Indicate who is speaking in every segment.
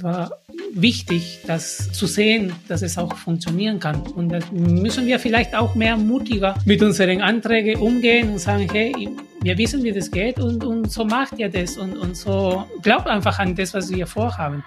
Speaker 1: es war wichtig, das zu sehen, dass es auch funktionieren kann. Und da müssen wir vielleicht auch mehr mutiger mit unseren Anträgen umgehen und sagen, hey, wir wissen, wie das geht und, und so macht ihr das und, und so glaubt einfach an das, was wir vorhaben.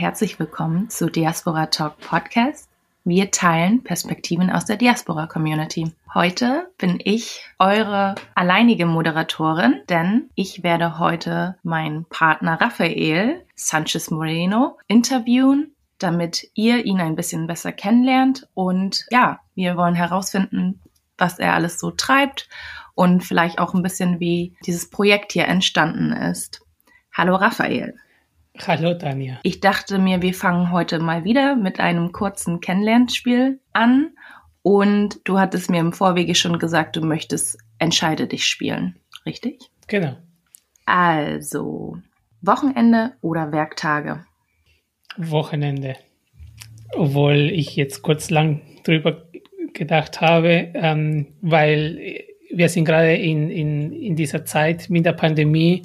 Speaker 2: Herzlich willkommen zu Diaspora Talk Podcast. Wir teilen Perspektiven aus der Diaspora Community. Heute bin ich eure alleinige Moderatorin, denn ich werde heute meinen Partner Raphael Sanchez Moreno interviewen, damit ihr ihn ein bisschen besser kennenlernt. Und ja, wir wollen herausfinden, was er alles so treibt und vielleicht auch ein bisschen, wie dieses Projekt hier entstanden ist. Hallo Raphael.
Speaker 1: Hallo Tanja.
Speaker 2: Ich dachte mir, wir fangen heute mal wieder mit einem kurzen Kennenlernspiel an. Und du hattest mir im Vorwege schon gesagt, du möchtest Entscheide dich spielen. Richtig?
Speaker 1: Genau.
Speaker 2: Also, Wochenende oder Werktage?
Speaker 1: Wochenende. Obwohl ich jetzt kurz lang drüber gedacht habe, ähm, weil wir sind gerade in, in, in dieser Zeit mit der Pandemie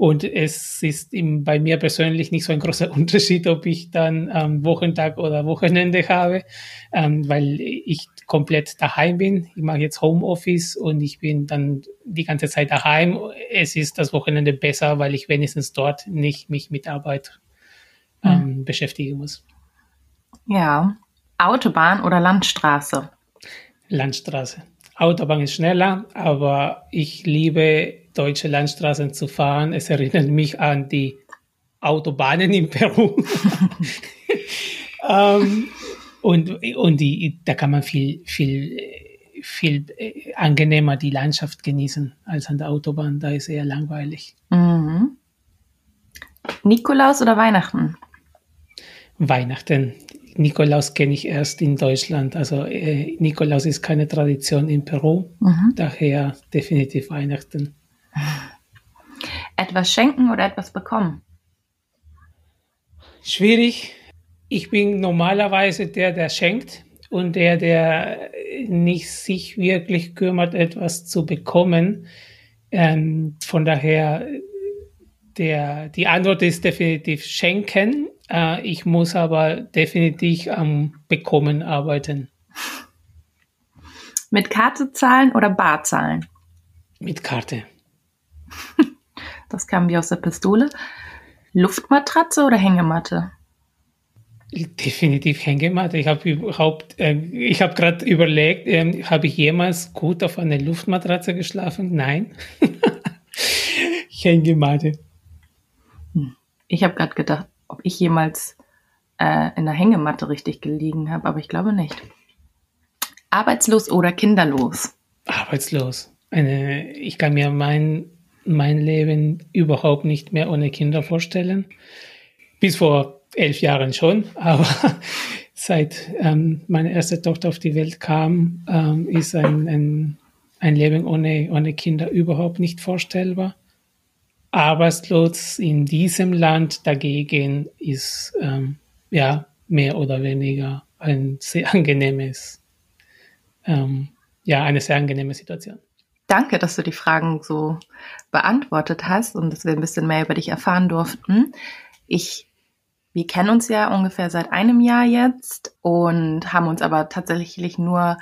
Speaker 1: und es ist im, bei mir persönlich nicht so ein großer Unterschied, ob ich dann ähm, Wochentag oder Wochenende habe, ähm, weil ich komplett daheim bin. Ich mache jetzt Homeoffice und ich bin dann die ganze Zeit daheim. Es ist das Wochenende besser, weil ich wenigstens dort nicht mich mit Arbeit ähm, mhm. beschäftigen muss.
Speaker 2: Ja. Autobahn oder Landstraße?
Speaker 1: Landstraße. Autobahn ist schneller, aber ich liebe deutsche Landstraßen zu fahren. Es erinnert mich an die Autobahnen in Peru. ähm, und und die, da kann man viel, viel, viel äh, angenehmer die Landschaft genießen als an der Autobahn. Da ist eher langweilig.
Speaker 2: Mhm. Nikolaus oder Weihnachten?
Speaker 1: Weihnachten. Nikolaus kenne ich erst in Deutschland. Also äh, Nikolaus ist keine Tradition in Peru. Mhm. Daher definitiv Weihnachten.
Speaker 2: Etwas schenken oder etwas bekommen?
Speaker 1: Schwierig. Ich bin normalerweise der, der schenkt und der, der nicht sich wirklich kümmert, etwas zu bekommen. Ähm, von daher, der, die Antwort ist definitiv schenken. Äh, ich muss aber definitiv am Bekommen arbeiten.
Speaker 2: Mit Karte zahlen oder Bar zahlen?
Speaker 1: Mit Karte.
Speaker 2: Das kam wie aus der Pistole. Luftmatratze oder Hängematte?
Speaker 1: Definitiv Hängematte. Ich habe überhaupt, äh, ich habe gerade überlegt, äh, habe ich jemals gut auf einer Luftmatratze geschlafen? Nein. Hängematte.
Speaker 2: Hm. Ich habe gerade gedacht, ob ich jemals äh, in der Hängematte richtig gelegen habe, aber ich glaube nicht. Arbeitslos oder kinderlos?
Speaker 1: Arbeitslos. Eine, ich kann mir mein mein Leben überhaupt nicht mehr ohne Kinder vorstellen. Bis vor elf Jahren schon, aber seit ähm, meine erste Tochter auf die Welt kam, ähm, ist ein, ein, ein Leben ohne, ohne Kinder überhaupt nicht vorstellbar. Arbeitslos in diesem Land dagegen ist ähm, ja mehr oder weniger ein sehr angenehmes, ähm, ja, eine sehr angenehme Situation.
Speaker 2: Danke, dass du die Fragen so beantwortet hast und dass wir ein bisschen mehr über dich erfahren durften. Ich, wir kennen uns ja ungefähr seit einem Jahr jetzt und haben uns aber tatsächlich nur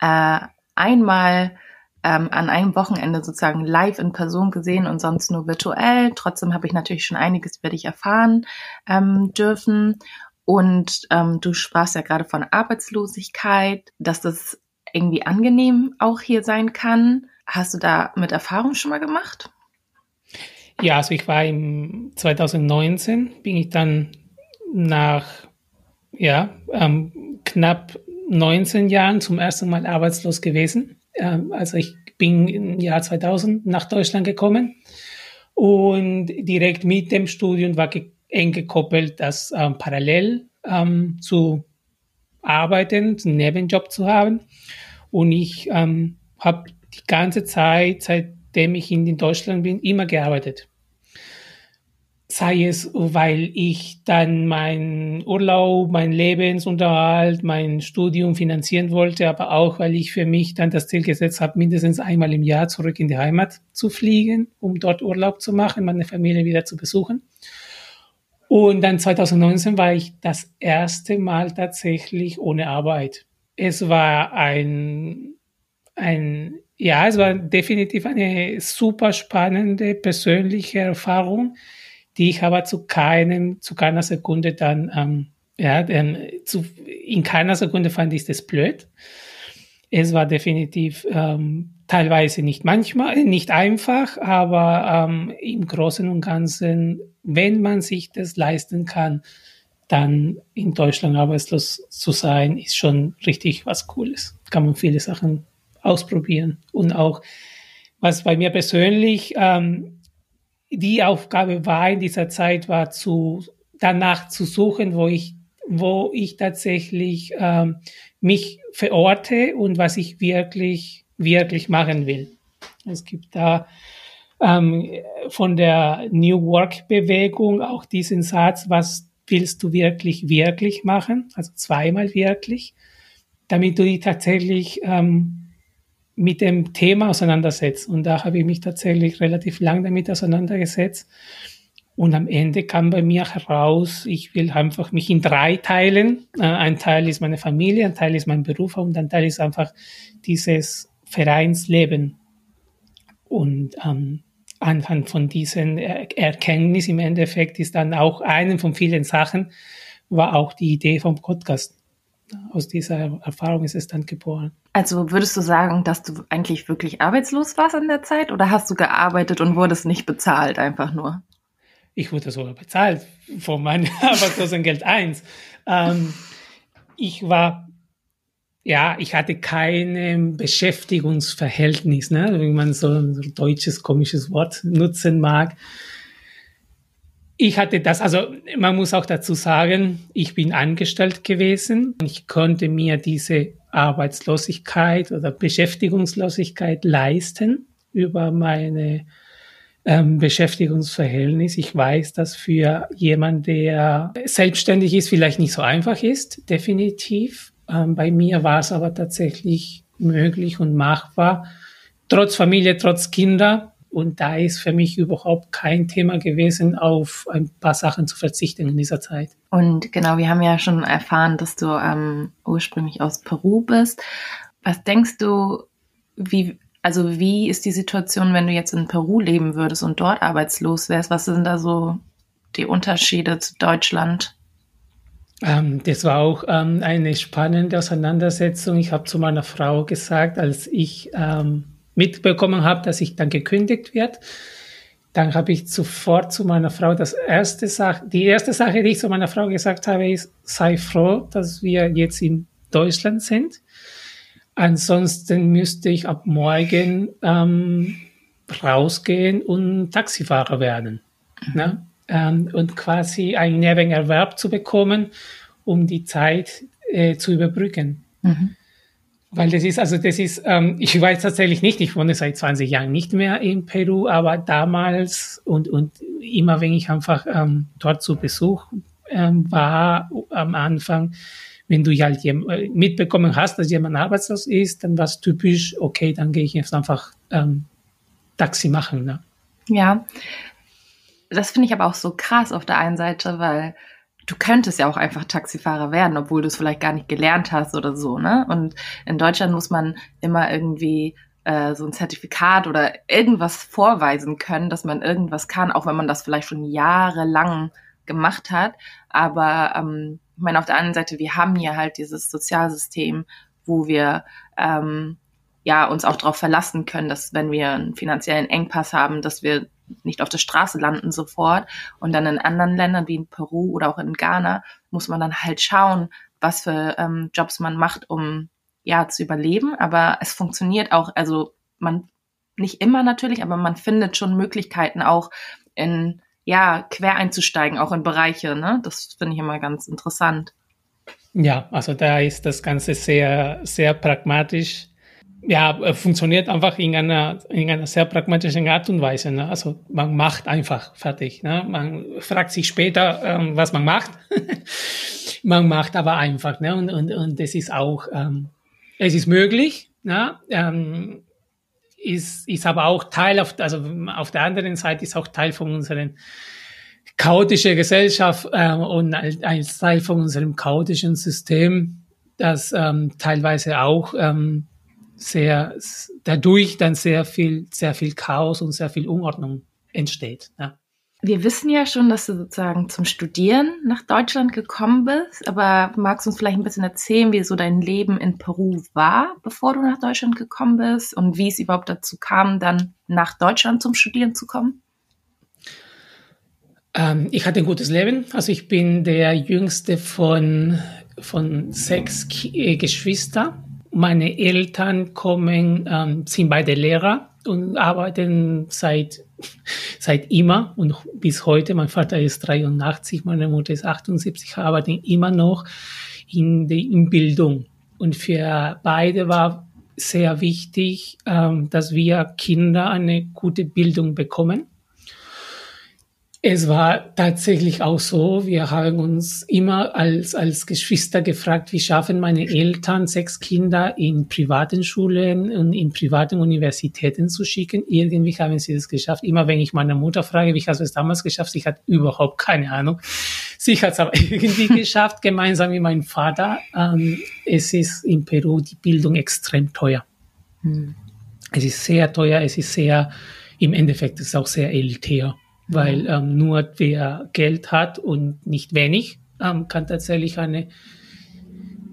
Speaker 2: äh, einmal ähm, an einem Wochenende sozusagen live in Person gesehen und sonst nur virtuell. Trotzdem habe ich natürlich schon einiges über dich erfahren ähm, dürfen. Und ähm, du sprachst ja gerade von Arbeitslosigkeit, dass das irgendwie angenehm auch hier sein kann. Hast du da mit Erfahrung schon mal gemacht?
Speaker 1: Ja, also ich war im 2019, bin ich dann nach ja, ähm, knapp 19 Jahren zum ersten Mal arbeitslos gewesen. Ähm, also ich bin im Jahr 2000 nach Deutschland gekommen und direkt mit dem Studium war eng gekoppelt, das ähm, parallel ähm, zu arbeiten, einen Nebenjob zu haben. Und ich ähm, habe die ganze Zeit, seitdem ich in Deutschland bin, immer gearbeitet. Sei es, weil ich dann mein Urlaub, mein Lebensunterhalt, mein Studium finanzieren wollte, aber auch, weil ich für mich dann das Ziel gesetzt habe, mindestens einmal im Jahr zurück in die Heimat zu fliegen, um dort Urlaub zu machen, meine Familie wieder zu besuchen. Und dann 2019 war ich das erste Mal tatsächlich ohne Arbeit. Es war ein, ein, ja, es war definitiv eine super spannende persönliche Erfahrung die ich aber zu keinem, zu keiner Sekunde dann, ähm, ja, denn zu, in keiner Sekunde fand ich das blöd. Es war definitiv ähm, teilweise nicht manchmal, äh, nicht einfach, aber ähm, im Großen und Ganzen, wenn man sich das leisten kann, dann in Deutschland arbeitslos zu sein, ist schon richtig was Cooles. Kann man viele Sachen ausprobieren. Und auch, was bei mir persönlich ähm, die Aufgabe war in dieser Zeit, war zu, danach zu suchen, wo ich, wo ich tatsächlich ähm, mich verorte und was ich wirklich, wirklich machen will. Es gibt da ähm, von der New Work Bewegung auch diesen Satz, was willst du wirklich, wirklich machen? Also zweimal wirklich, damit du die tatsächlich ähm, mit dem Thema auseinandersetzt. Und da habe ich mich tatsächlich relativ lang damit auseinandergesetzt. Und am Ende kam bei mir heraus, ich will einfach mich in drei teilen. Äh, ein Teil ist meine Familie, ein Teil ist mein Beruf und ein Teil ist einfach dieses Vereinsleben. Und ähm, anhand von diesen Erkenntnis im Endeffekt ist dann auch eine von vielen Sachen, war auch die Idee vom Podcast. Aus dieser Erfahrung ist es dann geboren.
Speaker 2: Also würdest du sagen, dass du eigentlich wirklich arbeitslos warst in der Zeit oder hast du gearbeitet und wurdest nicht bezahlt einfach nur?
Speaker 1: Ich wurde sogar bezahlt von meinem Arbeitslosengeld 1. Ähm, ich war, ja, ich hatte kein Beschäftigungsverhältnis, ne, wie man so ein deutsches komisches Wort nutzen mag. Ich hatte das, also man muss auch dazu sagen, ich bin angestellt gewesen. Ich konnte mir diese Arbeitslosigkeit oder Beschäftigungslosigkeit leisten über meine ähm, Beschäftigungsverhältnis. Ich weiß, dass für jemand, der selbstständig ist, vielleicht nicht so einfach ist, definitiv. Ähm, bei mir war es aber tatsächlich möglich und machbar, trotz Familie, trotz Kinder, und da ist für mich überhaupt kein Thema gewesen, auf ein paar Sachen zu verzichten in dieser Zeit.
Speaker 2: Und genau, wir haben ja schon erfahren, dass du ähm, ursprünglich aus Peru bist. Was denkst du, wie, also wie ist die Situation, wenn du jetzt in Peru leben würdest und dort arbeitslos wärst? Was sind da so die Unterschiede zu Deutschland?
Speaker 1: Ähm, das war auch ähm, eine spannende Auseinandersetzung. Ich habe zu meiner Frau gesagt, als ich ähm, mitbekommen habe, dass ich dann gekündigt wird, dann habe ich sofort zu meiner Frau das erste Sache, die erste Sache, die ich zu meiner Frau gesagt habe, ist, sei froh, dass wir jetzt in Deutschland sind. Ansonsten müsste ich ab morgen ähm, rausgehen und Taxifahrer werden. Mhm. Ne? Ähm, und quasi einen Nebenerwerb zu bekommen, um die Zeit äh, zu überbrücken. Mhm. Weil das ist, also das ist, ähm, ich weiß tatsächlich nicht, ich wohne seit 20 Jahren nicht mehr in Peru, aber damals und, und immer wenn ich einfach ähm, dort zu Besuch ähm, war am Anfang, wenn du halt äh, mitbekommen hast, dass jemand arbeitslos ist, dann war es typisch, okay, dann gehe ich jetzt einfach ähm, Taxi machen. Ne?
Speaker 2: Ja, das finde ich aber auch so krass auf der einen Seite, weil du könntest ja auch einfach Taxifahrer werden, obwohl du es vielleicht gar nicht gelernt hast oder so, ne? Und in Deutschland muss man immer irgendwie äh, so ein Zertifikat oder irgendwas vorweisen können, dass man irgendwas kann, auch wenn man das vielleicht schon jahrelang gemacht hat. Aber ähm, ich meine, auf der anderen Seite, wir haben hier halt dieses Sozialsystem, wo wir ähm, ja uns auch darauf verlassen können, dass wenn wir einen finanziellen Engpass haben, dass wir nicht auf der Straße landen sofort. Und dann in anderen Ländern wie in Peru oder auch in Ghana muss man dann halt schauen, was für ähm, Jobs man macht, um ja zu überleben. Aber es funktioniert auch, also man nicht immer natürlich, aber man findet schon Möglichkeiten auch in ja quer einzusteigen, auch in Bereiche. Ne? Das finde ich immer ganz interessant.
Speaker 1: Ja, also da ist das Ganze sehr, sehr pragmatisch ja, funktioniert einfach in einer, in einer sehr pragmatischen Art und Weise. Ne? Also man macht einfach fertig. Ne? Man fragt sich später, ähm, was man macht. man macht aber einfach. Ne? Und, und, und das ist auch, ähm, es ist möglich. Ne? Ähm, ist, ist aber auch Teil, auf, also auf der anderen Seite ist auch Teil von unseren chaotischen Gesellschaft äh, und als Teil von unserem chaotischen System, das ähm, teilweise auch ähm, sehr dadurch dann sehr viel sehr viel Chaos und sehr viel Unordnung entsteht. Ja.
Speaker 2: Wir wissen ja schon, dass du sozusagen zum Studieren nach Deutschland gekommen bist, aber magst du uns vielleicht ein bisschen erzählen, wie so dein Leben in Peru war, bevor du nach Deutschland gekommen bist und wie es überhaupt dazu kam, dann nach Deutschland zum Studieren zu kommen?
Speaker 1: Ähm, ich hatte ein gutes Leben. Also ich bin der jüngste von, von sechs Ki äh, Geschwistern. Meine Eltern kommen, ähm, sind beide Lehrer und arbeiten seit, seit immer und bis heute. Mein Vater ist 83, meine Mutter ist 78, arbeiten immer noch in der in Bildung. Und für beide war sehr wichtig, ähm, dass wir Kinder eine gute Bildung bekommen. Es war tatsächlich auch so, wir haben uns immer als, als Geschwister gefragt, wie schaffen meine Eltern sechs Kinder in privaten Schulen und in privaten Universitäten zu schicken. Irgendwie haben sie das geschafft. Immer wenn ich meine Mutter frage, wie hast du es damals geschafft, sie hat überhaupt keine Ahnung. Sie hat es aber irgendwie geschafft, gemeinsam mit meinem Vater. Ähm, es ist in Peru die Bildung extrem teuer. Hm. Es ist sehr teuer, es ist sehr, im Endeffekt ist es auch sehr elitär weil ähm, nur wer Geld hat und nicht wenig, ähm, kann tatsächlich eine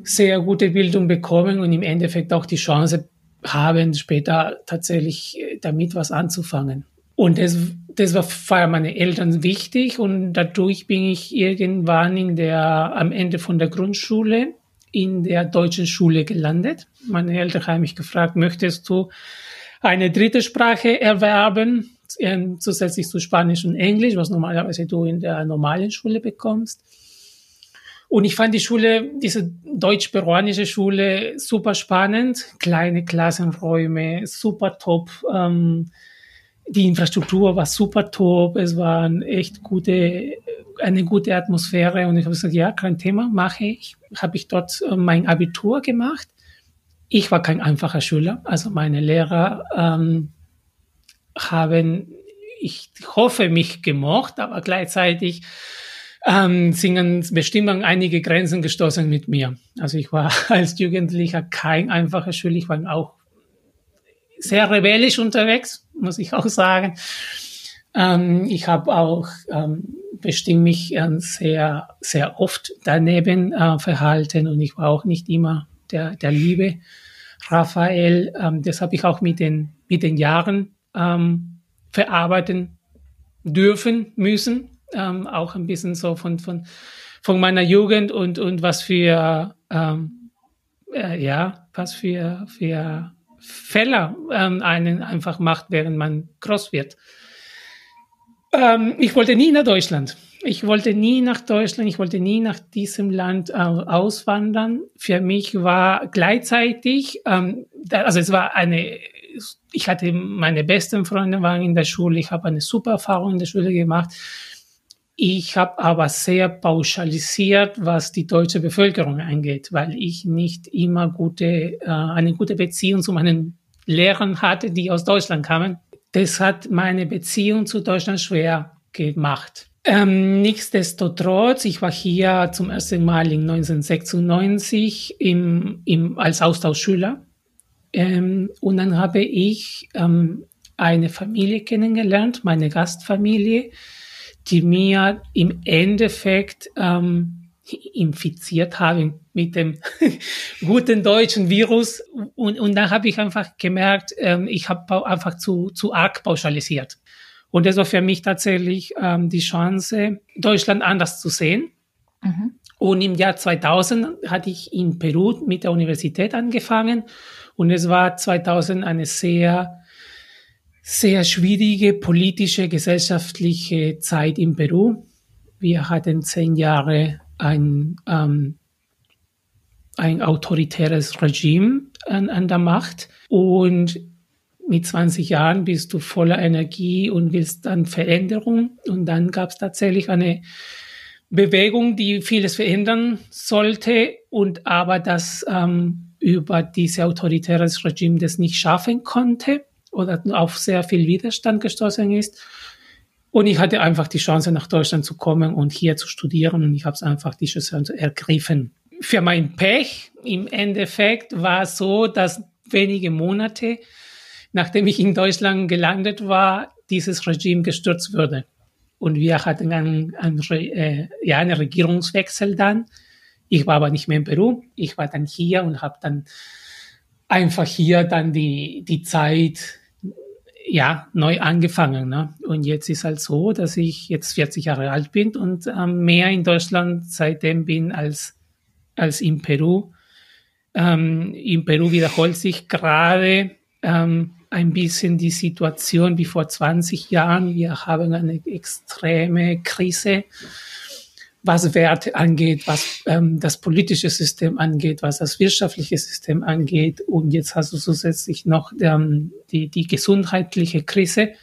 Speaker 1: sehr gute Bildung bekommen und im Endeffekt auch die Chance haben, später tatsächlich äh, damit was anzufangen. Und das, das war für meine Eltern wichtig und dadurch bin ich irgendwann in der, am Ende von der Grundschule in der deutschen Schule gelandet. Meine Eltern haben mich gefragt, möchtest du eine dritte Sprache erwerben? Ähm, zusätzlich zu Spanisch und Englisch, was normalerweise du in der normalen Schule bekommst. Und ich fand die Schule, diese deutsch-peruanische Schule super spannend, kleine Klassenräume, super top. Ähm, die Infrastruktur war super top, es war echt gute, eine gute Atmosphäre und ich habe gesagt, ja, kein Thema, mache ich. Habe ich dort äh, mein Abitur gemacht. Ich war kein einfacher Schüler, also meine Lehrer ähm, haben, ich hoffe, mich gemocht, aber gleichzeitig ähm, sind an Bestimmungen einige Grenzen gestoßen mit mir. Also ich war als Jugendlicher kein einfacher Schüler, ich war auch sehr rebellisch unterwegs, muss ich auch sagen. Ähm, ich habe auch ähm, bestimmt mich äh, sehr, sehr oft daneben äh, verhalten und ich war auch nicht immer der, der liebe Raphael. Ähm, das habe ich auch mit den, mit den Jahren ähm, verarbeiten dürfen, müssen. Ähm, auch ein bisschen so von, von, von meiner Jugend und, und was für, ähm, äh, ja, was für, für Fälle ähm, einen einfach macht, während man groß wird. Ähm, ich wollte nie nach Deutschland. Ich wollte nie nach Deutschland, ich wollte nie nach diesem Land äh, auswandern. Für mich war gleichzeitig, ähm, da, also es war eine ich hatte meine besten Freunde waren in der Schule, ich habe eine super Erfahrung in der Schule gemacht. Ich habe aber sehr pauschalisiert, was die deutsche Bevölkerung angeht, weil ich nicht immer gute, äh, eine gute Beziehung zu meinen Lehrern hatte, die aus Deutschland kamen. Das hat meine Beziehung zu Deutschland schwer gemacht. Ähm, nichtsdestotrotz, ich war hier zum ersten Mal in 1996 im, im, als Austauschschüler ähm, und dann habe ich ähm, eine Familie kennengelernt, meine Gastfamilie, die mir im Endeffekt ähm, infiziert haben mit dem guten deutschen Virus. Und, und dann habe ich einfach gemerkt, ähm, ich habe einfach zu, zu arg pauschalisiert. Und das war für mich tatsächlich ähm, die Chance, Deutschland anders zu sehen. Mhm. Und im Jahr 2000 hatte ich in Peru mit der Universität angefangen und es war 2000 eine sehr, sehr schwierige politische, gesellschaftliche Zeit in Peru. Wir hatten zehn Jahre ein, ähm, ein autoritäres Regime an, an der Macht und mit 20 Jahren bist du voller Energie und willst dann Veränderung. Und dann gab es tatsächlich eine Bewegung, die vieles verändern sollte und aber das ähm, über dieses autoritäres Regime das nicht schaffen konnte oder auf sehr viel Widerstand gestoßen ist. Und ich hatte einfach die Chance, nach Deutschland zu kommen und hier zu studieren. Und ich habe es einfach die Chance ergriffen. Für mein Pech im Endeffekt war es so, dass wenige Monate nachdem ich in Deutschland gelandet war, dieses Regime gestürzt würde. Und wir hatten einen, einen, äh, ja, einen Regierungswechsel dann. Ich war aber nicht mehr in Peru. Ich war dann hier und habe dann einfach hier dann die, die Zeit ja, neu angefangen. Ne? Und jetzt ist halt so, dass ich jetzt 40 Jahre alt bin und ähm, mehr in Deutschland seitdem bin als, als in Peru. Ähm, in Peru wiederholt sich gerade ähm, ein bisschen die Situation wie vor 20 Jahren. Wir haben eine extreme Krise, was Werte angeht, was ähm, das politische System angeht, was das wirtschaftliche System angeht. Und jetzt hast du zusätzlich noch ähm, die, die gesundheitliche Krise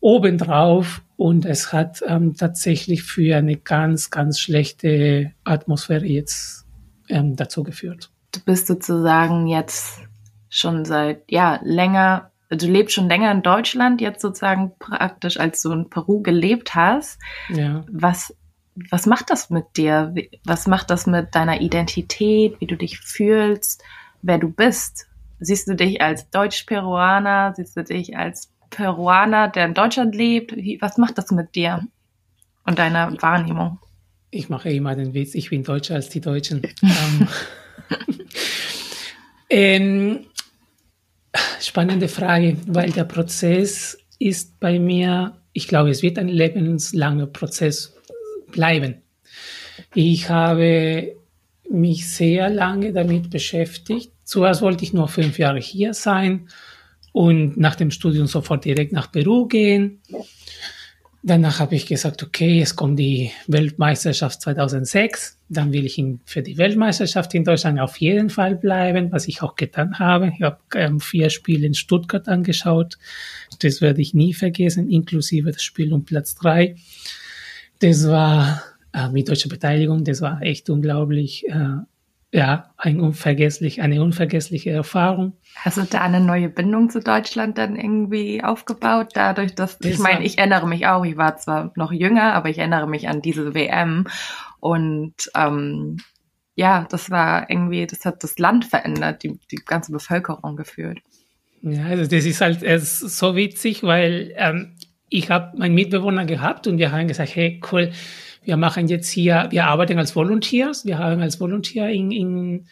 Speaker 1: obendrauf. Und es hat ähm, tatsächlich für eine ganz, ganz schlechte Atmosphäre jetzt ähm, dazu geführt.
Speaker 2: Du bist sozusagen jetzt schon seit ja länger du lebst schon länger in Deutschland, jetzt sozusagen praktisch, als du in Peru gelebt hast. Ja. Was, was macht das mit dir? Was macht das mit deiner Identität, wie du dich fühlst, wer du bist? Siehst du dich als Deutsch-Peruaner? Siehst du dich als Peruaner, der in Deutschland lebt? Wie, was macht das mit dir und deiner Wahrnehmung?
Speaker 1: Ich mache immer den Witz, ich bin Deutscher als die Deutschen. ähm, ähm, Spannende Frage, weil der Prozess ist bei mir, ich glaube, es wird ein lebenslanger Prozess bleiben. Ich habe mich sehr lange damit beschäftigt. Zuerst wollte ich nur fünf Jahre hier sein und nach dem Studium sofort direkt nach Peru gehen. Danach habe ich gesagt, okay, es kommt die Weltmeisterschaft 2006. Dann will ich für die Weltmeisterschaft in Deutschland auf jeden Fall bleiben, was ich auch getan habe. Ich habe ähm, vier Spiele in Stuttgart angeschaut. Das werde ich nie vergessen, inklusive das Spiel um Platz drei. Das war äh, mit deutscher Beteiligung, das war echt unglaublich. Äh, ja, ein unvergesslich, eine unvergessliche Erfahrung.
Speaker 2: Hast du da eine neue Bindung zu Deutschland dann irgendwie aufgebaut? Dadurch, dass, das ich meine, ich erinnere mich auch, ich war zwar noch jünger, aber ich erinnere mich an diese WM und ähm, ja, das war irgendwie, das hat das Land verändert, die, die ganze Bevölkerung geführt.
Speaker 1: Ja, also das ist halt so witzig, weil ähm, ich habe meinen Mitbewohner gehabt und wir haben gesagt, hey, cool, wir machen jetzt hier, wir arbeiten als Volunteers. Wir haben als Volunteer in, in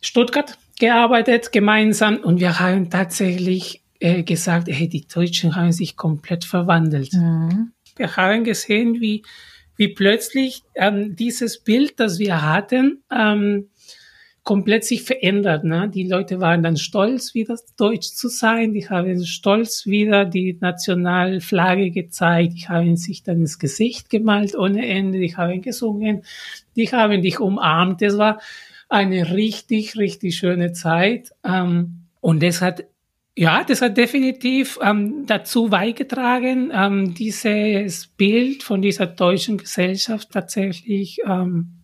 Speaker 1: Stuttgart gearbeitet gemeinsam und wir haben tatsächlich äh, gesagt, hey, die Deutschen haben sich komplett verwandelt. Mhm. Wir haben gesehen, wie, wie plötzlich ähm, dieses Bild, das wir hatten, ähm, komplett sich verändert. Ne? Die Leute waren dann stolz, wieder deutsch zu sein. Die haben stolz wieder die Nationalflagge gezeigt. Die haben sich dann ins Gesicht gemalt ohne Ende. Die haben gesungen. Die haben dich umarmt. Das war eine richtig, richtig schöne Zeit. Ähm, und das hat ja, das hat definitiv ähm, dazu beigetragen, ähm, dieses Bild von dieser deutschen Gesellschaft tatsächlich ähm,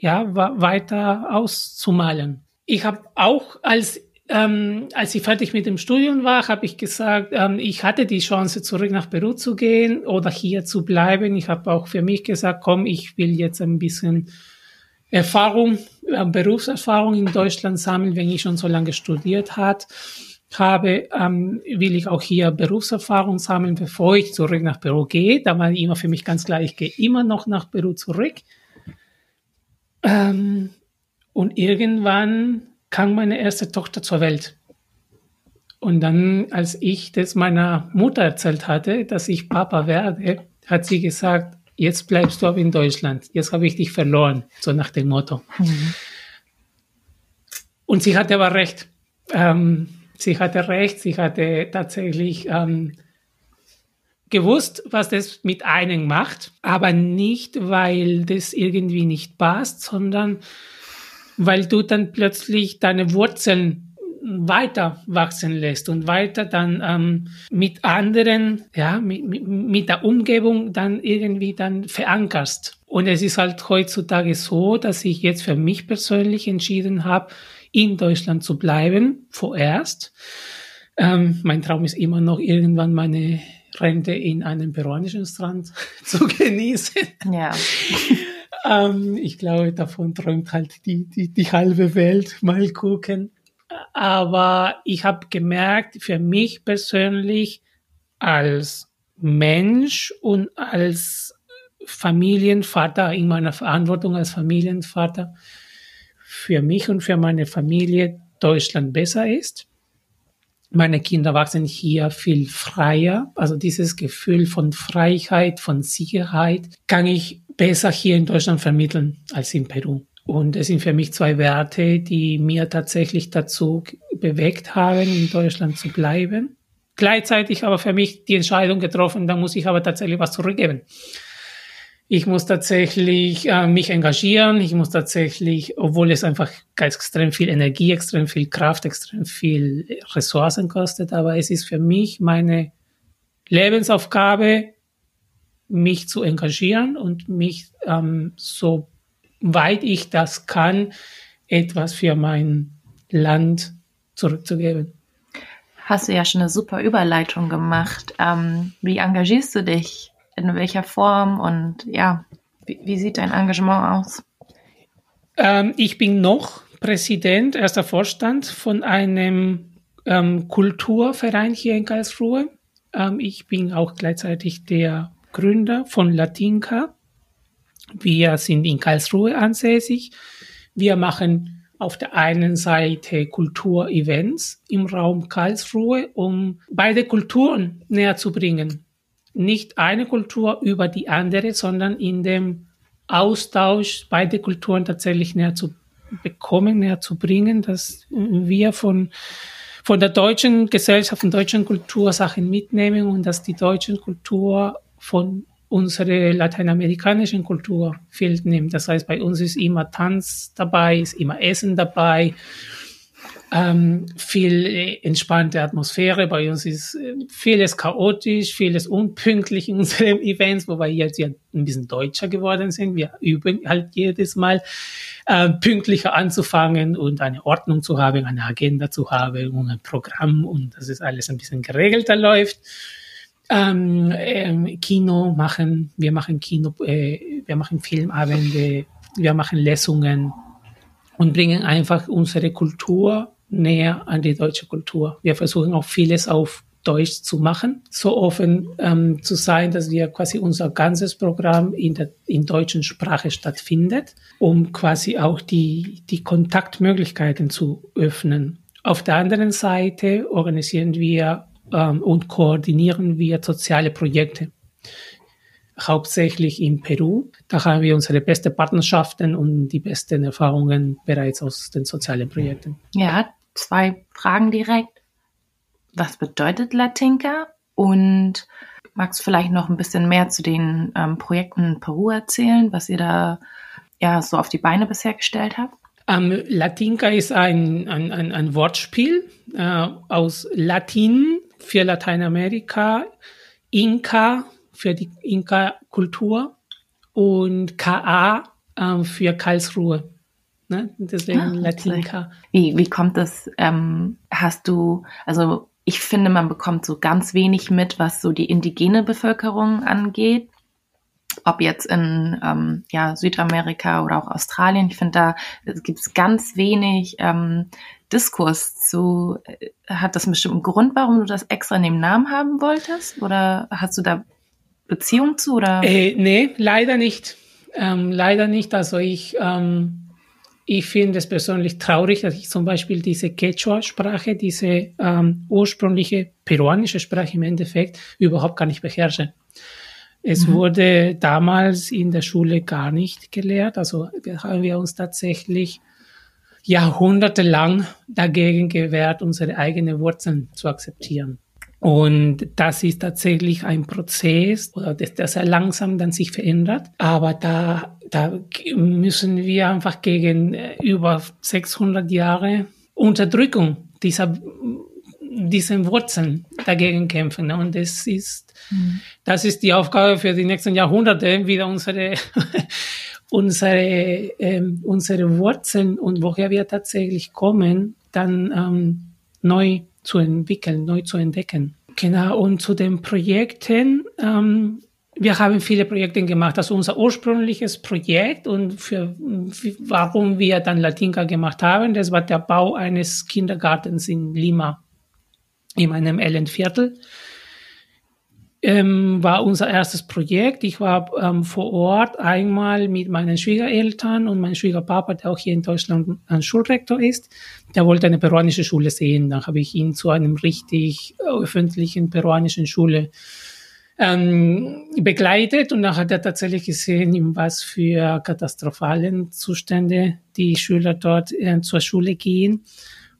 Speaker 1: ja, weiter auszumalen. Ich habe auch als ähm, als ich fertig mit dem Studium war, habe ich gesagt, ähm, ich hatte die Chance, zurück nach Peru zu gehen oder hier zu bleiben. Ich habe auch für mich gesagt, komm, ich will jetzt ein bisschen Erfahrung, äh, Berufserfahrung in Deutschland sammeln, wenn ich schon so lange studiert hat, habe, ähm, will ich auch hier Berufserfahrung sammeln, bevor ich zurück nach Peru gehe. Da war immer für mich ganz klar, ich gehe immer noch nach Peru zurück. Ähm, und irgendwann kam meine erste Tochter zur Welt. Und dann, als ich das meiner Mutter erzählt hatte, dass ich Papa werde, hat sie gesagt, jetzt bleibst du aber in Deutschland. Jetzt habe ich dich verloren, so nach dem Motto. Mhm. Und sie hatte aber recht. Ähm, sie hatte recht. Sie hatte tatsächlich ähm, gewusst, was das mit einem macht, aber nicht, weil das irgendwie nicht passt, sondern weil du dann plötzlich deine Wurzeln weiter wachsen lässt und weiter dann ähm, mit anderen, ja, mit, mit, mit der Umgebung dann irgendwie dann verankerst. Und es ist halt heutzutage so, dass ich jetzt für mich persönlich entschieden habe, in Deutschland zu bleiben, vorerst. Ähm, mein Traum ist immer noch irgendwann meine Rente in einem peruanischen Strand zu genießen.
Speaker 2: Ja.
Speaker 1: ähm, ich glaube, davon träumt halt die, die, die halbe Welt. Mal gucken. Aber ich habe gemerkt, für mich persönlich als Mensch und als Familienvater, in meiner Verantwortung als Familienvater, für mich und für meine Familie Deutschland besser ist. Meine Kinder wachsen hier viel freier. Also dieses Gefühl von Freiheit, von Sicherheit kann ich besser hier in Deutschland vermitteln als in Peru. Und es sind für mich zwei Werte, die mir tatsächlich dazu bewegt haben, in Deutschland zu bleiben. Gleichzeitig aber für mich die Entscheidung getroffen, da muss ich aber tatsächlich was zurückgeben. Ich muss tatsächlich äh, mich engagieren. Ich muss tatsächlich, obwohl es einfach extrem viel Energie, extrem viel Kraft, extrem viel Ressourcen kostet, aber es ist für mich meine Lebensaufgabe, mich zu engagieren und mich ähm, so weit ich das kann, etwas für mein Land zurückzugeben.
Speaker 2: Hast du ja schon eine super Überleitung gemacht. Ähm, wie engagierst du dich? In welcher Form? Und ja, wie, wie sieht dein Engagement aus?
Speaker 1: Ähm, ich bin noch Präsident, erster Vorstand von einem ähm, Kulturverein hier in Karlsruhe. Ähm, ich bin auch gleichzeitig der Gründer von Latinka. Wir sind in Karlsruhe ansässig. Wir machen auf der einen Seite Kulturevents im Raum Karlsruhe, um beide Kulturen näher zu bringen. Nicht eine Kultur über die andere, sondern in dem Austausch beide Kulturen tatsächlich näher zu bekommen, näher zu bringen, dass wir von, von der deutschen Gesellschaft, von deutschen Kultur Sachen mitnehmen und dass die deutsche Kultur von unsere lateinamerikanischen Kultur viel nimmt. Das heißt, bei uns ist immer Tanz dabei, ist immer Essen dabei, ähm, viel entspannte Atmosphäre. Bei uns ist äh, vieles chaotisch, vieles unpünktlich in unseren Events, wobei jetzt ja ein bisschen deutscher geworden sind. Wir üben halt jedes Mal äh, pünktlicher anzufangen und eine Ordnung zu haben, eine Agenda zu haben und ein Programm und dass es alles ein bisschen geregelter läuft ähm, ähm, Kino machen, wir machen Kino, äh, wir machen Filmabende, wir machen Lesungen und bringen einfach unsere Kultur näher an die deutsche Kultur. Wir versuchen auch vieles auf Deutsch zu machen, so offen ähm, zu sein, dass wir quasi unser ganzes Programm in der in deutschen Sprache stattfindet, um quasi auch die die Kontaktmöglichkeiten zu öffnen. Auf der anderen Seite organisieren wir ähm, und koordinieren wir soziale Projekte. Hauptsächlich in Peru. Da haben wir unsere besten Partnerschaften und die besten Erfahrungen bereits aus den sozialen Projekten.
Speaker 2: Ja, zwei Fragen direkt. Was bedeutet Latinka? Und magst vielleicht noch ein bisschen mehr zu den ähm, Projekten in Peru erzählen, was ihr da ja so auf die Beine bisher gestellt habt?
Speaker 1: Ähm, Latinka ist ein, ein, ein, ein Wortspiel äh, aus Latin für Lateinamerika, Inka für die Inka-Kultur und KA ähm, für Karlsruhe. Ne? Deswegen ah, Latinka.
Speaker 2: Wie, wie kommt das? Ähm, hast du, also ich finde, man bekommt so ganz wenig mit, was so die indigene Bevölkerung angeht. Ob jetzt in ähm, ja, Südamerika oder auch Australien. Ich finde, da gibt es ganz wenig ähm, Diskurs zu, äh, hat das einen bestimmten Grund, warum du das extra in dem Namen haben wolltest? Oder hast du da Beziehung zu? Oder?
Speaker 1: Äh, nee, leider nicht. Ähm, leider nicht. Also ich, ähm, ich finde es persönlich traurig, dass ich zum Beispiel diese Quechua-Sprache, diese ähm, ursprüngliche peruanische Sprache im Endeffekt überhaupt gar nicht beherrsche. Es mhm. wurde damals in der Schule gar nicht gelehrt. Also haben wir uns tatsächlich jahrhundertelang dagegen gewehrt, unsere eigenen Wurzeln zu akzeptieren. Und das ist tatsächlich ein Prozess, oder der sehr langsam dann sich verändert. Aber da da müssen wir einfach gegen äh, über 600 Jahre Unterdrückung dieser diesen Wurzeln dagegen kämpfen. Ne? Und das ist, mhm. das ist die Aufgabe für die nächsten Jahrhunderte, wieder unsere, unsere, ähm, unsere Wurzeln und woher wir tatsächlich kommen, dann ähm, neu zu entwickeln, neu zu entdecken. Genau, und zu den Projekten, ähm, wir haben viele Projekte gemacht. Also unser ursprüngliches Projekt und für warum wir dann Latinka gemacht haben, das war der Bau eines Kindergartens in Lima, in einem Elendviertel. Ähm, war unser erstes Projekt. Ich war ähm, vor Ort einmal mit meinen Schwiegereltern und meinem Schwiegerpapa, der auch hier in Deutschland ein Schulrektor ist. Der wollte eine peruanische Schule sehen. Dann habe ich ihn zu einem richtig öffentlichen peruanischen Schule ähm, begleitet und dann hat er tatsächlich gesehen, in was für katastrophalen Zustände die Schüler dort äh, zur Schule gehen.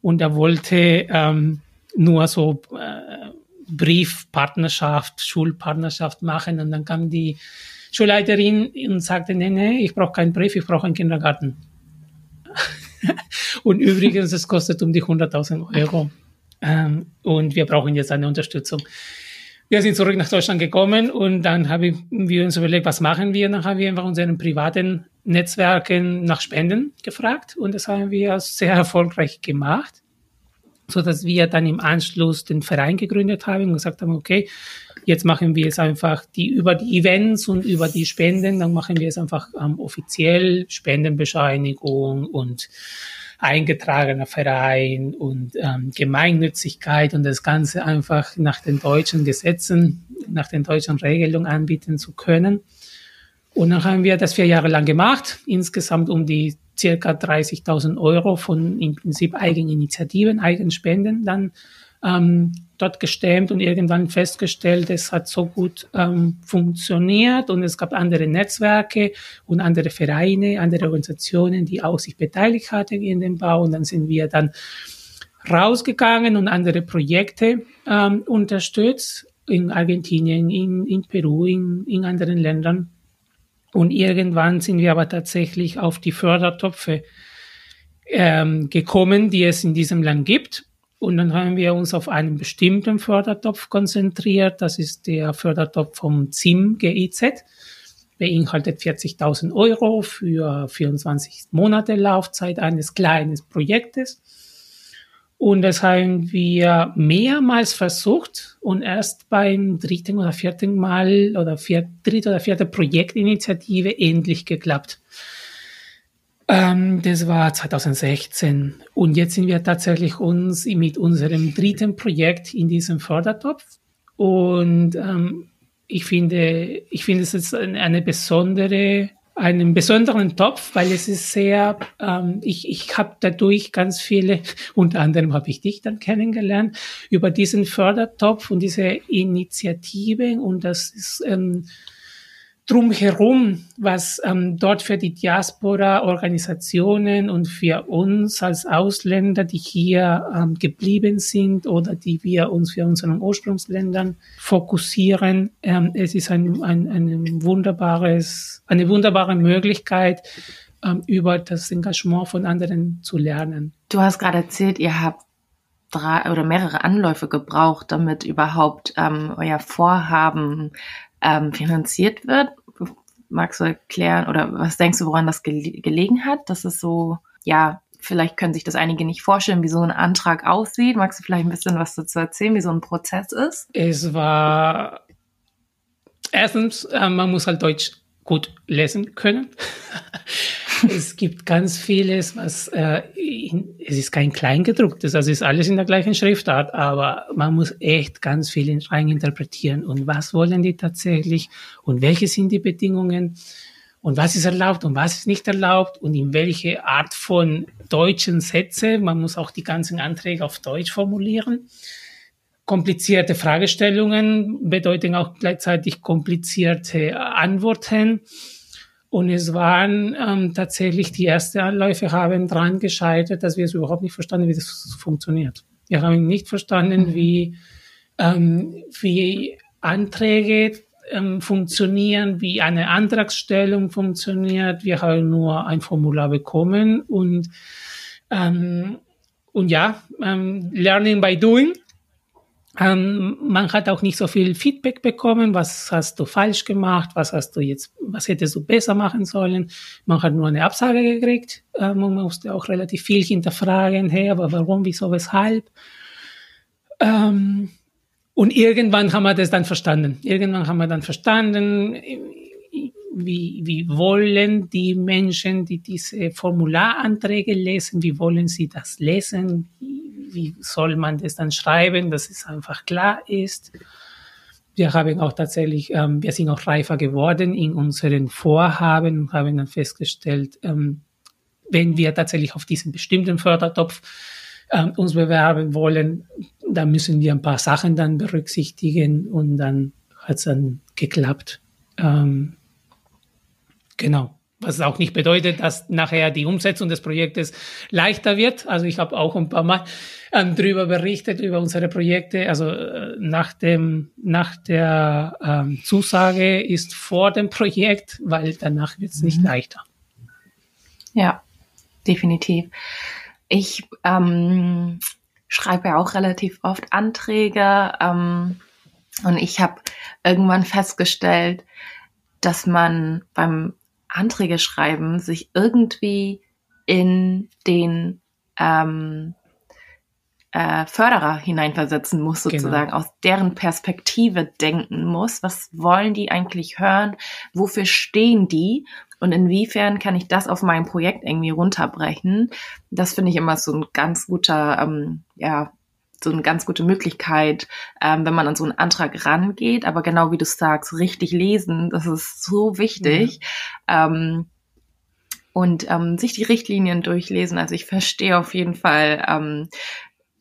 Speaker 1: Und er wollte ähm, nur so äh, Briefpartnerschaft, Schulpartnerschaft machen. Und dann kam die Schulleiterin und sagte, nee, nee, ich brauche keinen Brief, ich brauche einen Kindergarten. und übrigens, es kostet um die 100.000 Euro. Ähm, und wir brauchen jetzt eine Unterstützung wir sind zurück nach Deutschland gekommen und dann haben wir uns überlegt, was machen wir? Dann haben wir einfach unseren privaten Netzwerken nach Spenden gefragt und das haben wir sehr erfolgreich gemacht, so dass wir dann im Anschluss den Verein gegründet haben und gesagt haben, okay, jetzt machen wir es einfach die über die Events und über die Spenden, dann machen wir es einfach ähm, offiziell Spendenbescheinigung und eingetragener Verein und ähm, Gemeinnützigkeit und das Ganze einfach nach den deutschen Gesetzen, nach den deutschen Regelungen anbieten zu können. Und dann haben wir das vier Jahre lang gemacht, insgesamt um die circa 30.000 Euro von im Prinzip Eigeninitiativen, Eigenspenden dann ähm, dort gestemmt und irgendwann festgestellt, es hat so gut ähm, funktioniert und es gab andere Netzwerke und andere Vereine, andere Organisationen, die auch sich beteiligt hatten in dem Bau und dann sind wir dann rausgegangen und andere Projekte ähm, unterstützt in Argentinien, in, in Peru, in, in anderen Ländern. Und irgendwann sind wir aber tatsächlich auf die Fördertöpfe ähm, gekommen, die es in diesem Land gibt. Und dann haben wir uns auf einen bestimmten Fördertopf konzentriert. Das ist der Fördertopf vom ZIM GIZ. Beinhaltet 40.000 Euro für 24 Monate Laufzeit eines kleinen Projektes. Und das haben wir mehrmals versucht und erst beim dritten oder vierten Mal oder vier, dritte oder vierte Projektinitiative endlich geklappt. Ähm, das war 2016. Und jetzt sind wir tatsächlich uns mit unserem dritten Projekt in diesem Fördertopf. Und ähm, ich finde, ich finde es ist eine besondere, einen besonderen Topf, weil es ist sehr, ähm, ich, ich habe dadurch ganz viele, unter anderem habe ich dich dann kennengelernt, über diesen Fördertopf und diese Initiative und das ist ähm, drumherum, was ähm, dort für die Diaspora-Organisationen und für uns als Ausländer, die hier ähm, geblieben sind oder die wir uns für unseren Ursprungsländern fokussieren. Ähm, es ist ein, ein, ein wunderbares, eine wunderbare Möglichkeit, ähm, über das Engagement von anderen zu lernen.
Speaker 2: Du hast gerade erzählt, ihr habt drei oder mehrere Anläufe gebraucht, damit überhaupt ähm, euer Vorhaben ähm, finanziert wird. Magst du erklären oder was denkst du, woran das gele gelegen hat? Das ist so, ja, vielleicht können sich das einige nicht vorstellen, wie so ein Antrag aussieht. Magst du vielleicht ein bisschen was dazu erzählen, wie so ein Prozess ist?
Speaker 1: Es war erstens, äh, man muss halt Deutsch gut lesen können. es gibt ganz vieles, was äh, in, es ist kein Kleingedrucktes, also ist alles in der gleichen Schriftart, aber man muss echt ganz viel rein interpretieren und was wollen die tatsächlich und welche sind die Bedingungen und was ist erlaubt und was ist nicht erlaubt und in welche Art von deutschen Sätze. Man muss auch die ganzen Anträge auf Deutsch formulieren. Komplizierte Fragestellungen bedeuten auch gleichzeitig komplizierte Antworten. Und es waren ähm, tatsächlich die ersten Anläufe haben dran gescheitert, dass wir es überhaupt nicht verstanden, wie das funktioniert. Wir haben nicht verstanden, mhm. wie, ähm, wie Anträge ähm, funktionieren, wie eine Antragstellung funktioniert. Wir haben nur ein Formular bekommen und ähm, und ja, ähm, Learning by Doing. Ähm, man hat auch nicht so viel Feedback bekommen, was hast du falsch gemacht, was hast du jetzt, was hättest du besser machen sollen. Man hat nur eine Absage gekriegt. Ähm, man musste auch relativ viel hinterfragen, hey, aber warum, wieso, weshalb. Ähm, und irgendwann haben wir das dann verstanden. Irgendwann haben wir dann verstanden, wie, wie wollen die Menschen, die diese Formularanträge lesen, wie wollen sie das lesen? Wie soll man das dann schreiben, dass es einfach klar ist? Wir haben auch tatsächlich, ähm, wir sind auch reifer geworden in unseren Vorhaben und haben dann festgestellt, ähm, wenn wir tatsächlich auf diesen bestimmten Fördertopf ähm, uns bewerben wollen, dann müssen wir ein paar Sachen dann berücksichtigen und dann hat es dann geklappt. Ähm, genau. Was auch nicht bedeutet, dass nachher die Umsetzung des Projektes leichter wird. Also ich habe auch ein paar Mal ähm, drüber berichtet, über unsere Projekte. Also äh, nach dem, nach der ähm, Zusage ist vor dem Projekt, weil danach wird es nicht mhm. leichter.
Speaker 2: Ja, definitiv. Ich ähm, schreibe ja auch relativ oft Anträge ähm, und ich habe irgendwann festgestellt, dass man beim Anträge schreiben sich irgendwie in den ähm, äh, Förderer hineinversetzen muss, genau. sozusagen, genau. aus deren Perspektive denken muss. Was wollen die eigentlich hören? Wofür stehen die? Und inwiefern kann ich das auf mein Projekt irgendwie runterbrechen? Das finde ich immer so ein ganz guter, ähm, ja, so eine ganz gute Möglichkeit, ähm, wenn man an so einen Antrag rangeht. Aber genau wie du sagst, richtig lesen, das ist so wichtig. Mhm. Ähm, und ähm, sich die Richtlinien durchlesen. Also ich verstehe auf jeden Fall, ähm,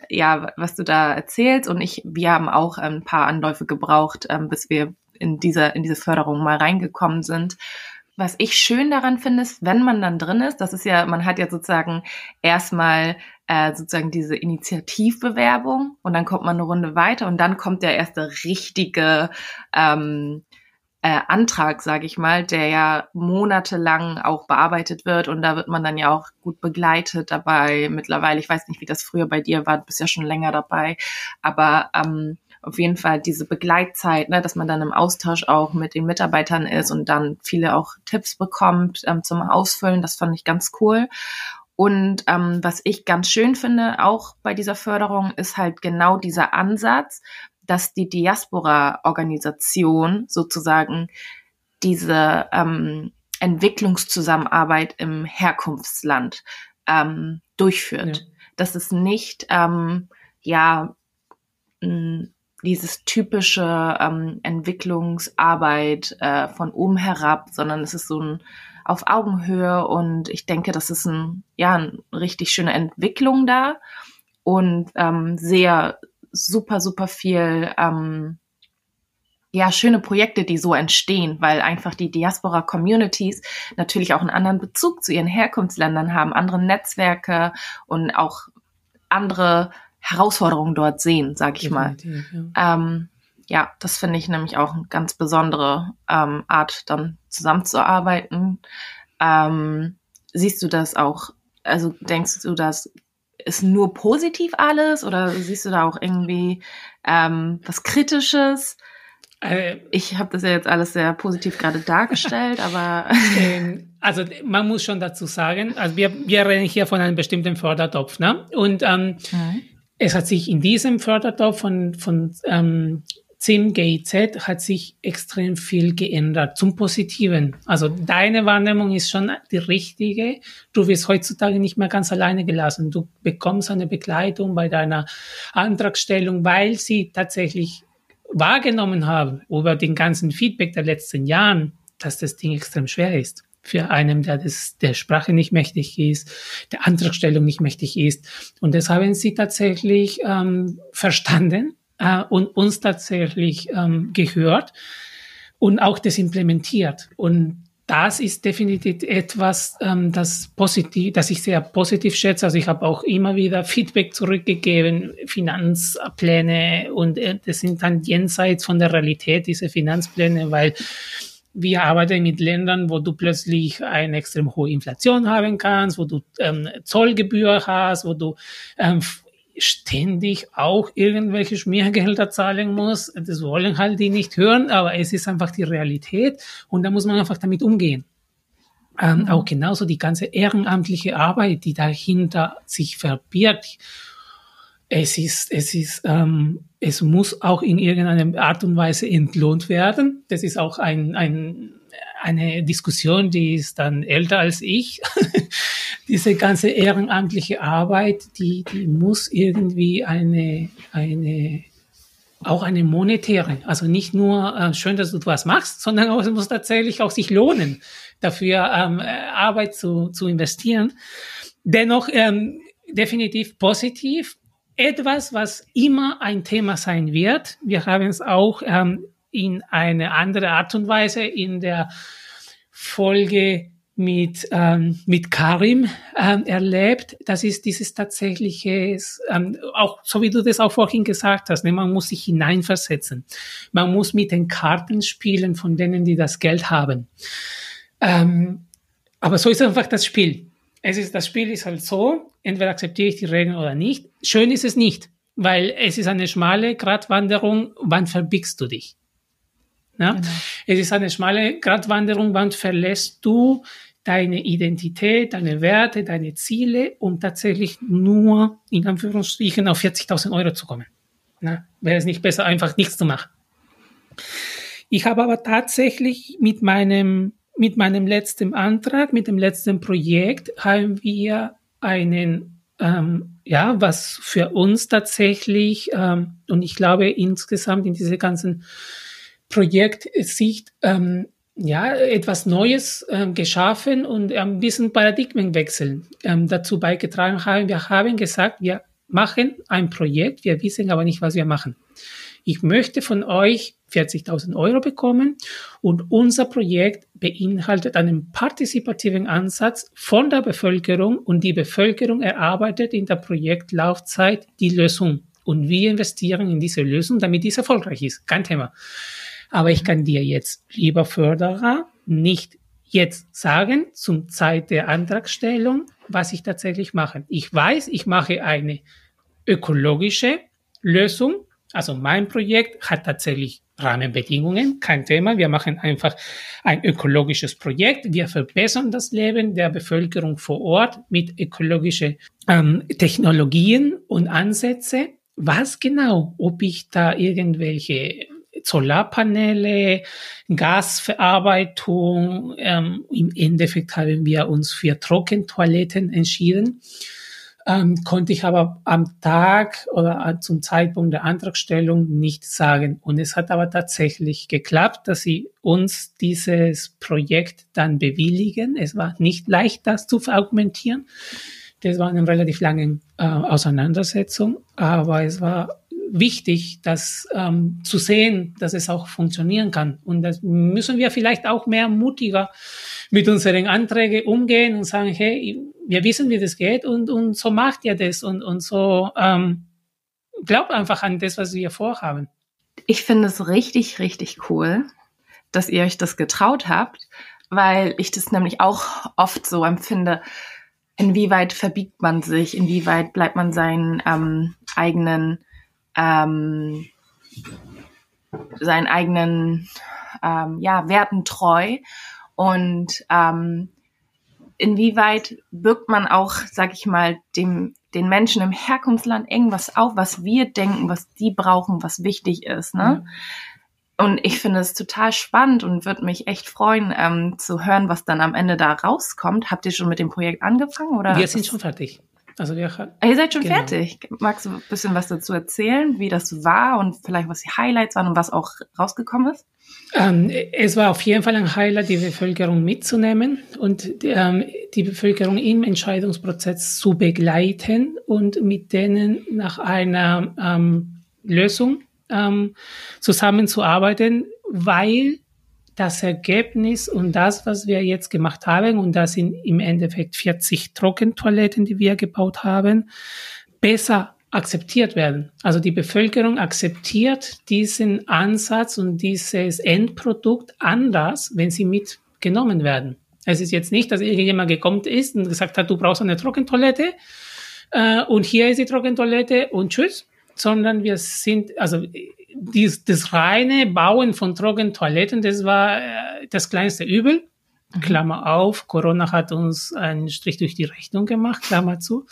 Speaker 2: ja, was du da erzählst. Und ich, wir haben auch ein paar Anläufe gebraucht, ähm, bis wir in dieser, in diese Förderung mal reingekommen sind. Was ich schön daran finde, ist, wenn man dann drin ist, das ist ja, man hat ja sozusagen erstmal äh, sozusagen diese Initiativbewerbung und dann kommt man eine Runde weiter und dann kommt der erste richtige ähm, äh, Antrag, sage ich mal, der ja monatelang auch bearbeitet wird und da wird man dann ja auch gut begleitet dabei. Mittlerweile, ich weiß nicht, wie das früher bei dir war, du bist ja schon länger dabei, aber ähm, auf jeden Fall diese Begleitzeit, ne, dass man dann im Austausch auch mit den Mitarbeitern ist und dann viele auch Tipps bekommt ähm, zum Ausfüllen. Das fand ich ganz cool. Und ähm, was ich ganz schön finde, auch bei dieser Förderung, ist halt genau dieser Ansatz, dass die Diaspora-Organisation sozusagen diese ähm, Entwicklungszusammenarbeit im Herkunftsland ähm, durchführt. Ja. Dass es nicht ähm, ja dieses typische ähm, Entwicklungsarbeit äh, von oben herab, sondern es ist so ein auf Augenhöhe und ich denke, das ist ein ja eine richtig schöne Entwicklung da und ähm, sehr super super viel ähm, ja, schöne Projekte, die so entstehen, weil einfach die Diaspora-Communities natürlich auch einen anderen Bezug zu ihren Herkunftsländern haben, andere Netzwerke und auch andere Herausforderungen dort sehen, sag ich Definitiv, mal. Ja. Ähm, ja, das finde ich nämlich auch eine ganz besondere ähm, Art, dann zusammenzuarbeiten. Ähm, siehst du das auch, also denkst du, das ist nur positiv alles oder siehst du da auch irgendwie ähm, was Kritisches? Äh, ich habe das ja jetzt alles sehr positiv gerade dargestellt, aber.
Speaker 1: Ähm, also man muss schon dazu sagen, also wir, wir reden hier von einem bestimmten Fördertopf, ne? Und ähm, mhm. es hat sich in diesem Fördertopf von, von ähm, ZIM GIZ hat sich extrem viel geändert zum Positiven. Also deine Wahrnehmung ist schon die richtige. Du wirst heutzutage nicht mehr ganz alleine gelassen. Du bekommst eine Begleitung bei deiner Antragstellung, weil sie tatsächlich wahrgenommen haben über den ganzen Feedback der letzten Jahren, dass das Ding extrem schwer ist für einen, der das, der Sprache nicht mächtig ist, der Antragstellung nicht mächtig ist. Und das haben sie tatsächlich ähm, verstanden äh, und uns tatsächlich ähm, gehört und auch das implementiert. Und das ist definitiv etwas, ähm, das positiv, das ich sehr positiv schätze. Also ich habe auch immer wieder Feedback zurückgegeben, Finanzpläne und äh, das sind dann jenseits von der Realität diese Finanzpläne, weil wir arbeiten mit Ländern, wo du plötzlich eine extrem hohe Inflation haben kannst, wo du ähm, Zollgebühr hast, wo du ähm, ständig auch irgendwelche Schmiergelder zahlen muss. Das wollen halt die nicht hören, aber es ist einfach die Realität und da muss man einfach damit umgehen. Ähm, mhm. Auch genauso die ganze ehrenamtliche Arbeit, die dahinter sich verbirgt. Es ist, es ist, ähm, es muss auch in irgendeiner Art und Weise entlohnt werden. Das ist auch ein, ein, eine Diskussion, die ist dann älter als ich. Diese ganze ehrenamtliche Arbeit, die, die muss irgendwie eine, eine, auch eine monetäre, also nicht nur äh, schön, dass du was machst, sondern es muss tatsächlich auch sich lohnen, dafür ähm, Arbeit zu, zu investieren. Dennoch ähm, definitiv positiv. Etwas, was immer ein Thema sein wird. Wir haben es auch ähm, in eine andere Art und Weise in der Folge mit, ähm, mit Karim ähm, erlebt. Das ist dieses tatsächliche, ähm, auch so wie du das auch vorhin gesagt hast, ne, man muss sich hineinversetzen. Man muss mit den Karten spielen von denen, die das Geld haben. Ähm, aber so ist einfach das Spiel. Es ist, das Spiel ist halt so, entweder akzeptiere ich die Regeln oder nicht. Schön ist es nicht, weil es ist eine schmale Gratwanderung. Wann verbiegst du dich? Ja? Genau. Es ist eine schmale Gratwanderung, wann verlässt du deine Identität, deine Werte, deine Ziele, um tatsächlich nur in Anführungsstrichen auf 40.000 Euro zu kommen. Na, wäre es nicht besser, einfach nichts zu machen? Ich habe aber tatsächlich mit meinem, mit meinem letzten Antrag, mit dem letzten Projekt, haben wir einen, ähm, ja, was für uns tatsächlich, ähm, und ich glaube insgesamt in diese ganzen Projektsicht ähm, ja, etwas Neues ähm, geschaffen und ein bisschen Paradigmenwechsel ähm, dazu beigetragen haben. Wir haben gesagt, wir machen ein Projekt, wir wissen aber nicht, was wir machen. Ich möchte von euch 40.000 Euro bekommen und unser Projekt beinhaltet einen partizipativen Ansatz von der Bevölkerung und die Bevölkerung erarbeitet in der Projektlaufzeit die Lösung und wir investieren in diese Lösung, damit dies erfolgreich ist. Kein Thema. Aber ich kann dir jetzt, lieber Förderer, nicht jetzt sagen, zum Zeit der Antragstellung, was ich tatsächlich mache. Ich weiß, ich mache eine ökologische Lösung. Also mein Projekt hat tatsächlich Rahmenbedingungen, kein Thema. Wir machen einfach ein ökologisches Projekt. Wir verbessern das Leben der Bevölkerung vor Ort mit ökologischen ähm, Technologien und Ansätze. Was genau, ob ich da irgendwelche Solarpaneele, Gasverarbeitung. Ähm, Im Endeffekt haben wir uns für Trockentoiletten entschieden. Ähm, konnte ich aber am Tag oder zum Zeitpunkt der Antragstellung nicht sagen. Und es hat aber tatsächlich geklappt, dass sie uns dieses Projekt dann bewilligen. Es war nicht leicht, das zu verargumentieren. Das war eine relativ lange äh, Auseinandersetzung, aber es war wichtig, das ähm, zu sehen, dass es auch funktionieren kann. Und das müssen wir vielleicht auch mehr mutiger mit unseren Anträgen umgehen und sagen, hey, wir wissen, wie das geht und, und so macht ihr das und, und so ähm, glaubt einfach an das, was wir vorhaben.
Speaker 2: Ich finde es richtig, richtig cool, dass ihr euch das getraut habt, weil ich das nämlich auch oft so empfinde, inwieweit verbiegt man sich, inwieweit bleibt man seinen ähm, eigenen ähm, seinen eigenen ähm, ja, Werten treu und ähm, inwieweit birgt man auch, sag ich mal, dem, den Menschen im Herkunftsland irgendwas auf, was wir denken, was die brauchen, was wichtig ist. Ne? Mhm. Und ich finde es total spannend und würde mich echt freuen, ähm, zu hören, was dann am Ende da rauskommt. Habt ihr schon mit dem Projekt angefangen? Oder
Speaker 1: wir sind schon fertig.
Speaker 2: Also wir, Ihr seid schon genau. fertig. Magst du ein bisschen was dazu erzählen, wie das war und vielleicht was die Highlights waren und was auch rausgekommen ist?
Speaker 1: Ähm, es war auf jeden Fall ein Highlight, die Bevölkerung mitzunehmen und ähm, die Bevölkerung im Entscheidungsprozess zu begleiten und mit denen nach einer ähm, Lösung ähm, zusammenzuarbeiten, weil das Ergebnis und das, was wir jetzt gemacht haben, und das sind im Endeffekt 40 Trockentoiletten, die wir gebaut haben, besser akzeptiert werden. Also die Bevölkerung akzeptiert diesen Ansatz und dieses Endprodukt anders, wenn sie mitgenommen werden. Es ist jetzt nicht, dass irgendjemand gekommen ist und gesagt hat, du brauchst eine Trockentoilette äh, und hier ist die Trockentoilette und tschüss, sondern wir sind, also dies, das reine Bauen von Trockentoiletten, das war äh, das kleinste Übel. Mhm. Klammer auf, Corona hat uns einen Strich durch die Rechnung gemacht, Klammer zu.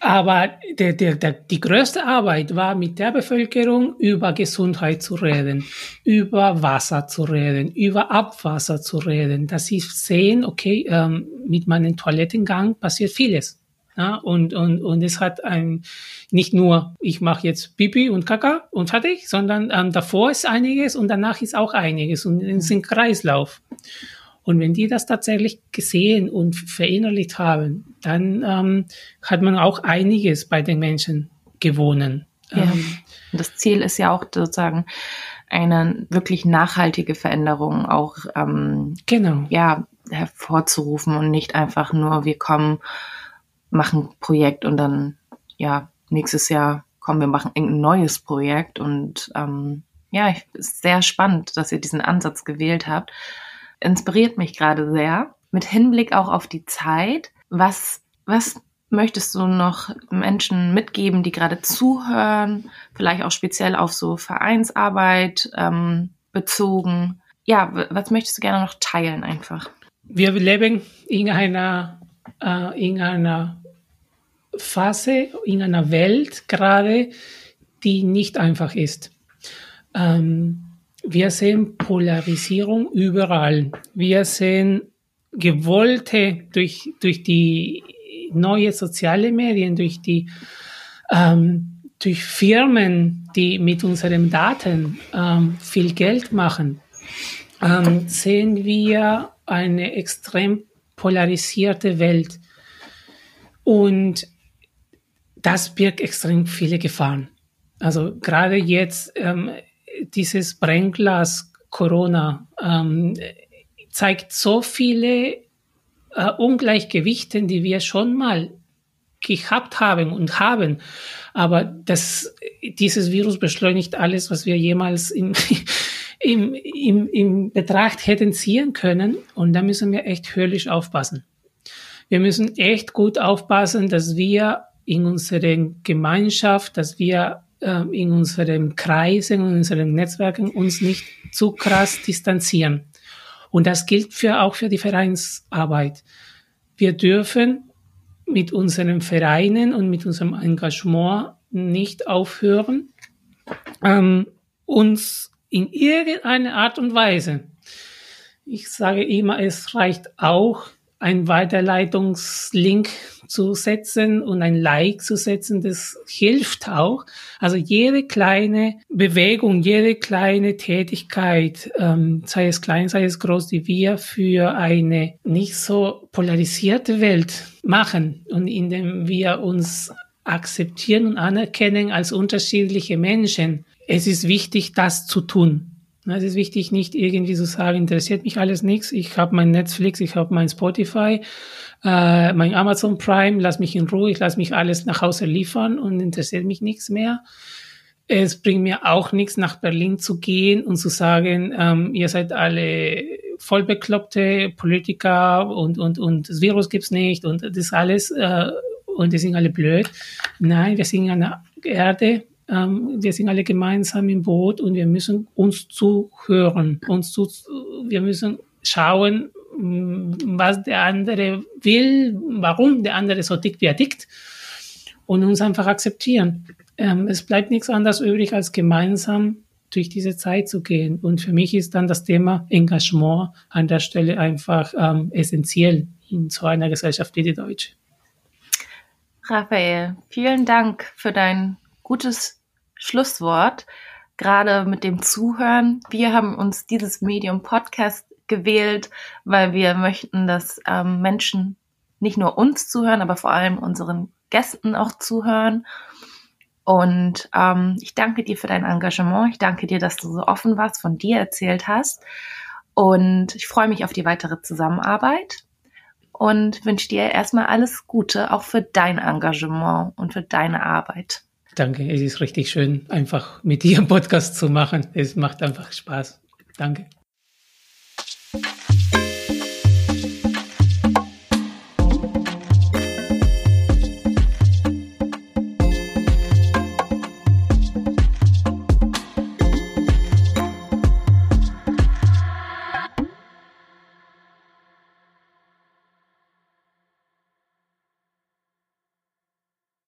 Speaker 1: Aber der, der, der, die größte Arbeit war mit der Bevölkerung über Gesundheit zu reden, über Wasser zu reden, über Abwasser zu reden, dass sie sehen, okay, ähm, mit meinem Toilettengang passiert vieles. Ja, und, und, und es hat ein, nicht nur, ich mache jetzt Pipi und Kaka und fertig, sondern ähm, davor ist einiges und danach ist auch einiges und es ist ein Kreislauf. Und wenn die das tatsächlich gesehen und verinnerlicht haben, dann ähm, hat man auch einiges bei den Menschen gewonnen.
Speaker 2: Ja. Ähm, das Ziel ist ja auch sozusagen eine wirklich nachhaltige Veränderung auch ähm, genau. ja, hervorzurufen und nicht einfach nur, wir kommen machen Projekt und dann, ja, nächstes Jahr kommen wir machen ein neues Projekt und ähm, ja, ich, ist sehr spannend, dass ihr diesen Ansatz gewählt habt. Inspiriert mich gerade sehr. Mit Hinblick auch auf die Zeit. Was, was möchtest du noch Menschen mitgeben, die gerade zuhören? Vielleicht auch speziell auf so Vereinsarbeit ähm, bezogen. Ja, was möchtest du gerne noch teilen einfach?
Speaker 1: Wir leben in einer äh, in einer Phase, in einer Welt gerade, die nicht einfach ist. Ähm, wir sehen Polarisierung überall. Wir sehen gewollte durch, durch die neue soziale Medien, durch die ähm, durch Firmen, die mit unseren Daten ähm, viel Geld machen, ähm, sehen wir eine extrem polarisierte Welt. Und das birgt extrem viele Gefahren. Also gerade jetzt ähm, dieses Brennglas Corona ähm, zeigt so viele äh, Ungleichgewichte, die wir schon mal gehabt haben und haben. Aber das, dieses Virus beschleunigt alles, was wir jemals in, im, im, im Betracht hätten ziehen können. Und da müssen wir echt höllisch aufpassen. Wir müssen echt gut aufpassen, dass wir in unserer Gemeinschaft, dass wir äh, in unseren Kreisen, in unseren Netzwerken uns nicht zu krass distanzieren. Und das gilt für, auch für die Vereinsarbeit. Wir dürfen mit unseren Vereinen und mit unserem Engagement nicht aufhören, ähm, uns in irgendeiner Art und Weise. Ich sage immer, es reicht auch, ein Weiterleitungslink zu setzen und ein Like zu setzen, das hilft auch. Also jede kleine Bewegung, jede kleine Tätigkeit, ähm, sei es klein, sei es groß, die wir für eine nicht so polarisierte Welt machen und indem wir uns akzeptieren und anerkennen als unterschiedliche Menschen, es ist wichtig, das zu tun. Es ist wichtig, nicht irgendwie zu sagen, interessiert mich alles nichts. Ich habe mein Netflix, ich habe mein Spotify, äh, mein Amazon Prime, lass mich in Ruhe, ich lass mich alles nach Hause liefern und interessiert mich nichts mehr. Es bringt mir auch nichts, nach Berlin zu gehen und zu sagen, ähm, ihr seid alle vollbekloppte Politiker und, und, und das Virus gibt's nicht und das alles äh, und die sind alle blöd. Nein, wir sind an der Erde, ähm, wir sind alle gemeinsam im Boot und wir müssen uns zuhören, uns zu, wir müssen schauen, was der andere will, warum der andere so tickt, wie er tickt und uns einfach akzeptieren. Ähm, es bleibt nichts anderes übrig, als gemeinsam durch diese Zeit zu gehen. Und für mich ist dann das Thema Engagement an der Stelle einfach ähm, essentiell in so einer Gesellschaft wie die deutsche.
Speaker 2: Raphael, vielen Dank für dein gutes Schlusswort, gerade mit dem Zuhören. Wir haben uns dieses Medium Podcast gewählt, weil wir möchten, dass ähm, Menschen nicht nur uns zuhören, aber vor allem unseren Gästen auch zuhören. Und ähm, ich danke dir für dein Engagement. Ich danke dir, dass du so offen warst, von dir erzählt hast. Und ich freue mich auf die weitere Zusammenarbeit und wünsche dir erstmal alles Gute, auch für dein Engagement und für deine Arbeit.
Speaker 1: Danke, es ist richtig schön, einfach mit dir einen Podcast zu machen. Es macht einfach Spaß. Danke.